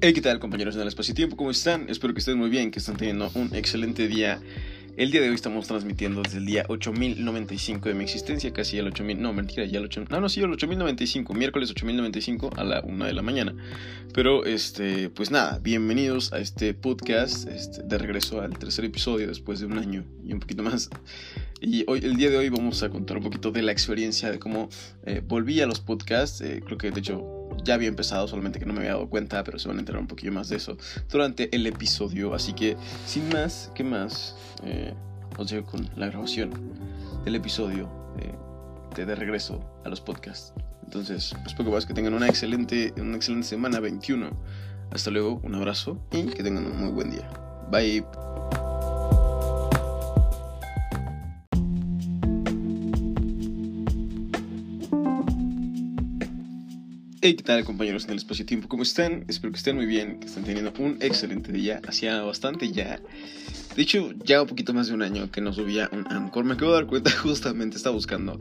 Hey, ¿qué tal compañeros del espacio-tiempo? ¿Cómo están? Espero que estén muy bien, que estén teniendo un excelente día. El día de hoy estamos transmitiendo desde el día 8095 de mi existencia, casi el 8000, no, mentira, ya el 8000, no, no, sí, el 8095, miércoles 8095 a la 1 de la mañana. Pero, este, pues nada, bienvenidos a este podcast, este, de regreso al tercer episodio después de un año y un poquito más. Y hoy, el día de hoy vamos a contar un poquito de la experiencia, de cómo eh, volví a los podcasts, eh, creo que de hecho ya había empezado, solamente que no me había dado cuenta, pero se van a enterar un poquillo más de eso durante el episodio. Así que, sin más, ¿qué más? Eh, os dejo con la grabación del episodio de, de regreso a los podcasts. Entonces, pues poco más que tengan una excelente, una excelente semana 21. Hasta luego, un abrazo y que tengan un muy buen día. Bye. Hey, ¿qué tal compañeros en el espacio-tiempo? ¿Cómo están? Espero que estén muy bien, que estén teniendo un excelente día. Hacía bastante ya. De hecho, ya un poquito más de un año que no subía un Anchor. Me acabo de dar cuenta, justamente estaba buscando.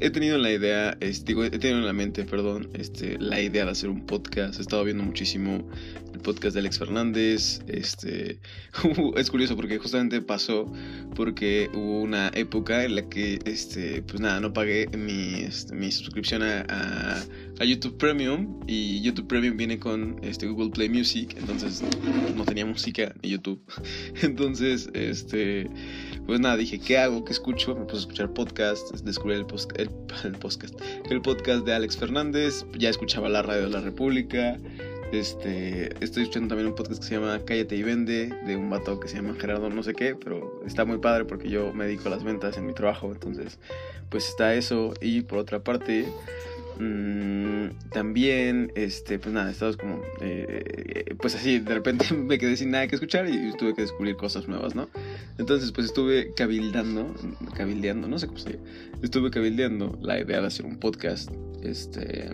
He tenido la idea, este, digo, he tenido en la mente, perdón, este, la idea de hacer un podcast. He estado viendo muchísimo el podcast de Alex Fernández. Este, es curioso porque justamente pasó porque hubo una época en la que, este, pues nada, no pagué mi, este, mi suscripción a, a, a YouTube Premium y YouTube Premium viene con este Google Play Music, entonces no tenía música en YouTube. Entonces, este, pues nada, dije, ¿qué hago? ¿Qué escucho? Me puse a escuchar podcast, descubrí el, post, el, podcast, el podcast de Alex Fernández, ya escuchaba la radio de la República. Este, estoy escuchando también un podcast que se llama Cállate y Vende, de un vato que se llama Gerardo no sé qué, pero está muy padre porque yo me dedico a las ventas en mi trabajo, entonces pues está eso. Y por otra parte, mmm, también, este, pues nada, estamos como, eh, pues así, de repente me quedé sin nada que escuchar y tuve que descubrir cosas nuevas, ¿no? Entonces pues estuve cabildando, cabildeando, no sé cómo se dice, estuve cabildeando la idea de hacer un podcast, este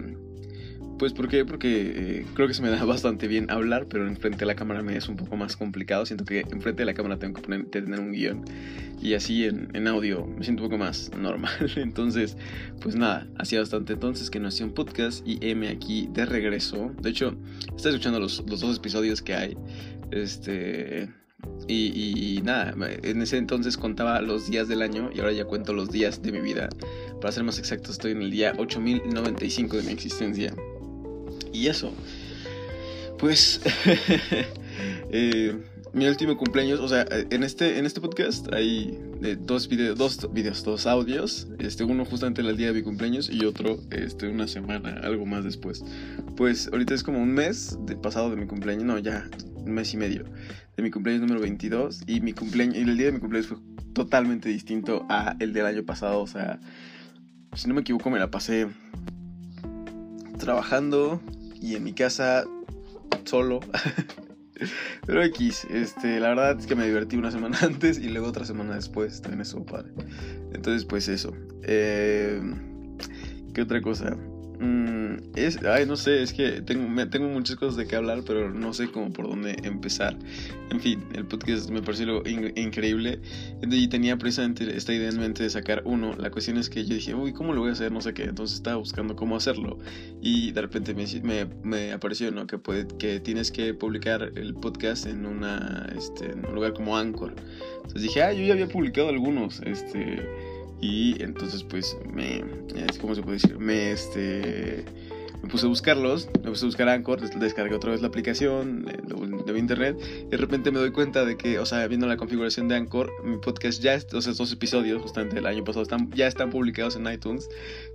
pues ¿por qué? Porque eh, creo que se me da bastante bien hablar, pero enfrente de la cámara me es un poco más complicado. Siento que enfrente de la cámara tengo que poner, tener un guion y así en, en, audio me siento un poco más normal. Entonces, pues nada, hacía bastante entonces que no hacía un podcast y M aquí de regreso. De hecho, estoy escuchando los, los dos episodios que hay. Este... Y, y, nada, en ese entonces contaba los días del año y ahora ya cuento los días de mi vida. Para ser más exacto, estoy en el día 8095 de mi existencia. Y eso, pues, eh, mi último cumpleaños, o sea, en este, en este podcast hay eh, dos, videos, dos videos, dos audios, este, uno justamente el día de mi cumpleaños y otro este, una semana, algo más después. Pues ahorita es como un mes pasado de mi cumpleaños, no, ya un mes y medio de mi cumpleaños número 22 y mi cumpleaños, y el día de mi cumpleaños fue totalmente distinto a el del año pasado, o sea, si no me equivoco me la pasé trabajando, y en mi casa solo. Pero X, este, la verdad es que me divertí una semana antes y luego otra semana después, también estuvo padre. Entonces, pues eso. Eh, ¿Qué otra cosa? Mm, es, ay, no sé, es que tengo, me, tengo muchas cosas de qué hablar, pero no sé cómo por dónde empezar. En fin, el podcast me pareció in, increíble y tenía precisamente esta idea en mente de sacar uno. La cuestión es que yo dije, uy, ¿cómo lo voy a hacer? No sé qué. Entonces estaba buscando cómo hacerlo y de repente me, me, me apareció, ¿no? Que, puede, que tienes que publicar el podcast en, una, este, en un lugar como Anchor. Entonces dije, ah, yo ya había publicado algunos, este y entonces pues me, ¿cómo se puede decir? Me, este, me puse a buscarlos, me puse a buscar Anchor, descargué otra vez la aplicación de, internet y de repente me doy cuenta de que, o sea, viendo la configuración de Anchor, mi podcast ya, o sea, estos episodios justamente del año pasado están, ya están publicados en iTunes.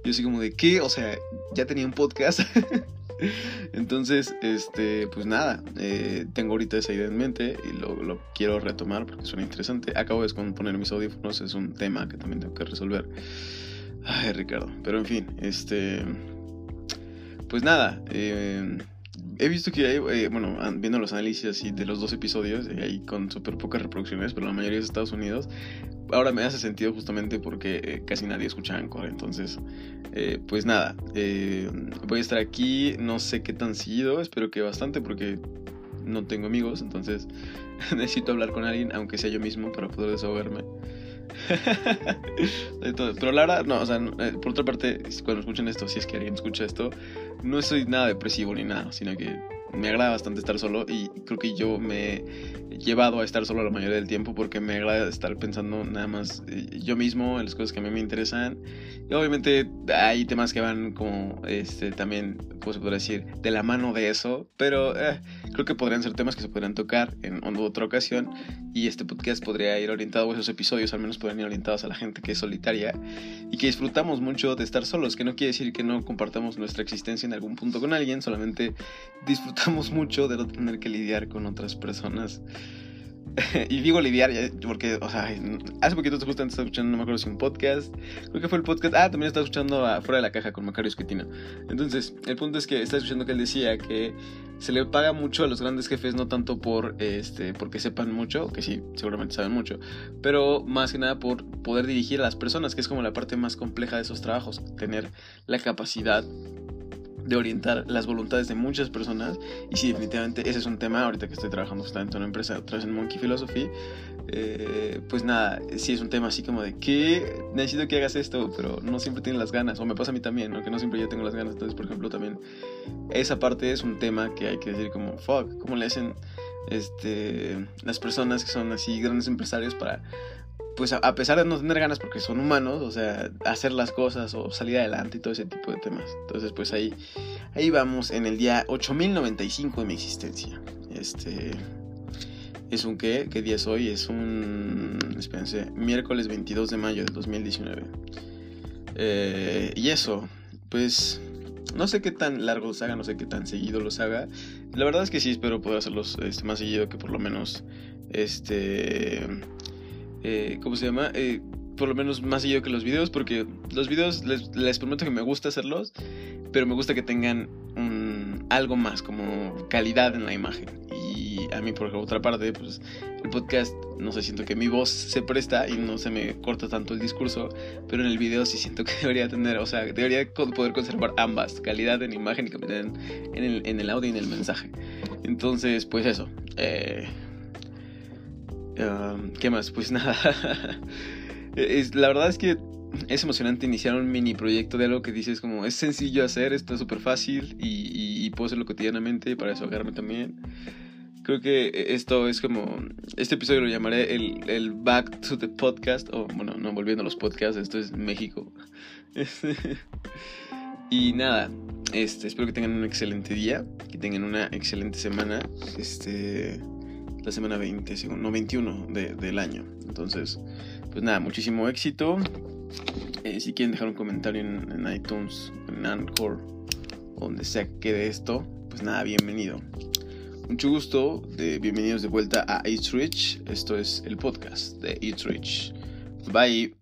Yo así como de, ¿qué? O sea, ya tenía un podcast. Entonces, este, pues nada, eh, tengo ahorita esa idea en mente y lo, lo, quiero retomar porque suena interesante. Acabo de poner mis audífonos, es un tema que también tengo que resolver. Ay, Ricardo, pero en fin, este, pues nada, eh, he visto que hay, eh, bueno, viendo los análisis de los dos episodios, eh, hay con súper pocas reproducciones, pero la mayoría es Estados Unidos. Ahora me hace sentido justamente porque eh, casi nadie escucha Anchor, entonces, eh, pues nada, voy a estar aquí, no sé qué tan seguido, espero que bastante porque no tengo amigos, entonces necesito hablar con alguien, aunque sea yo mismo, para poder desahogarme. Pero la no, o sea, por otra parte, cuando escuchen esto, si es que alguien escucha esto, no soy nada depresivo ni nada, sino que me agrada bastante estar solo y creo que yo me he llevado a estar solo la mayoría del tiempo porque me agrada estar pensando nada más eh, yo mismo en las cosas que a mí me interesan. Y obviamente hay temas que van como este también, ¿cómo se podría decir? De la mano de eso, pero eh, creo que podrían ser temas que se podrían tocar en otra ocasión y este podcast podría ir orientado, esos episodios al menos podrían ir orientados a la gente que es solitaria y que disfrutamos mucho de estar solos, que no quiere decir que no compartamos nuestra existencia en algún punto con alguien, solamente disfrutamos mucho de no tener que lidiar con otras personas. y digo lidiar porque, hace poquito justamente estaba escuchando, no me acuerdo si un podcast, creo que fue el podcast, ah, también estaba escuchando a Fuera de la Caja con Macario Esquetino. Entonces, el punto es que estaba escuchando que él decía que se le paga mucho a los grandes jefes, no tanto por, este, porque sepan mucho, que sí, seguramente saben mucho, pero más que nada por poder dirigir a las personas, que es como la parte más compleja de esos trabajos, tener la capacidad de orientar las voluntades de muchas personas. Y sí, definitivamente ese es un tema. Ahorita que estoy trabajando justamente en una empresa, otra vez en Monkey Philosophy, eh, pues nada, sí es un tema así como de que necesito que hagas esto, pero no siempre tienes las ganas. O me pasa a mí también, ¿no? que no siempre yo tengo las ganas. Entonces, por ejemplo, también esa parte es un tema que hay que decir como, fuck, ¿cómo le hacen este, las personas que son así grandes empresarios para pues a, pesar de no tener ganas porque son humanos, o sea, hacer las cosas o salir adelante y todo ese tipo de temas. Entonces, pues ahí, ahí vamos en el día 8095 de mi existencia. Este es un qué, qué día es hoy, es un, espérense, miércoles 22 de mayo de 2019. Eh, y eso, pues no sé qué tan largo los haga, no sé qué tan seguido los haga. La verdad es que sí espero poder hacerlos este, más seguido que por lo menos este eh, ¿cómo se llama? Eh, por lo menos más seguido que los videos, porque los videos les, prometo que me gusta hacerlos, pero me gusta que tengan algo más, como calidad en la imagen. Y a mí, por otra parte, pues el podcast, no sé, siento que mi voz se presta y no se me corta tanto el discurso, pero en el video sí siento que debería tener, o sea, debería poder conservar ambas, calidad en imagen y calidad en, el, en el audio y en el mensaje. Entonces, pues eso. Eh, ¿Qué más? Pues nada. es, la verdad es que es emocionante iniciar un mini proyecto de algo que dices como es sencillo hacer, está súper fácil y, y, puedo hacerlo cotidianamente para desahogarme también. Creo que esto es como, este episodio lo llamaré el, el Back to the Podcast, o bueno, no volviendo a los podcasts, esto es México. y nada, este, espero que tengan un excelente día, que tengan una excelente semana. Este la semana 20, no 21 del año. Entonces, pues nada, muchísimo éxito. Eh, si quieren dejar un comentario en, iTunes, en Anchor, donde sea que quede esto, pues nada, bienvenido. Mucho gusto, de, bienvenidos de vuelta a Eats Rich. Esto es el podcast de Eats Rich. Bye.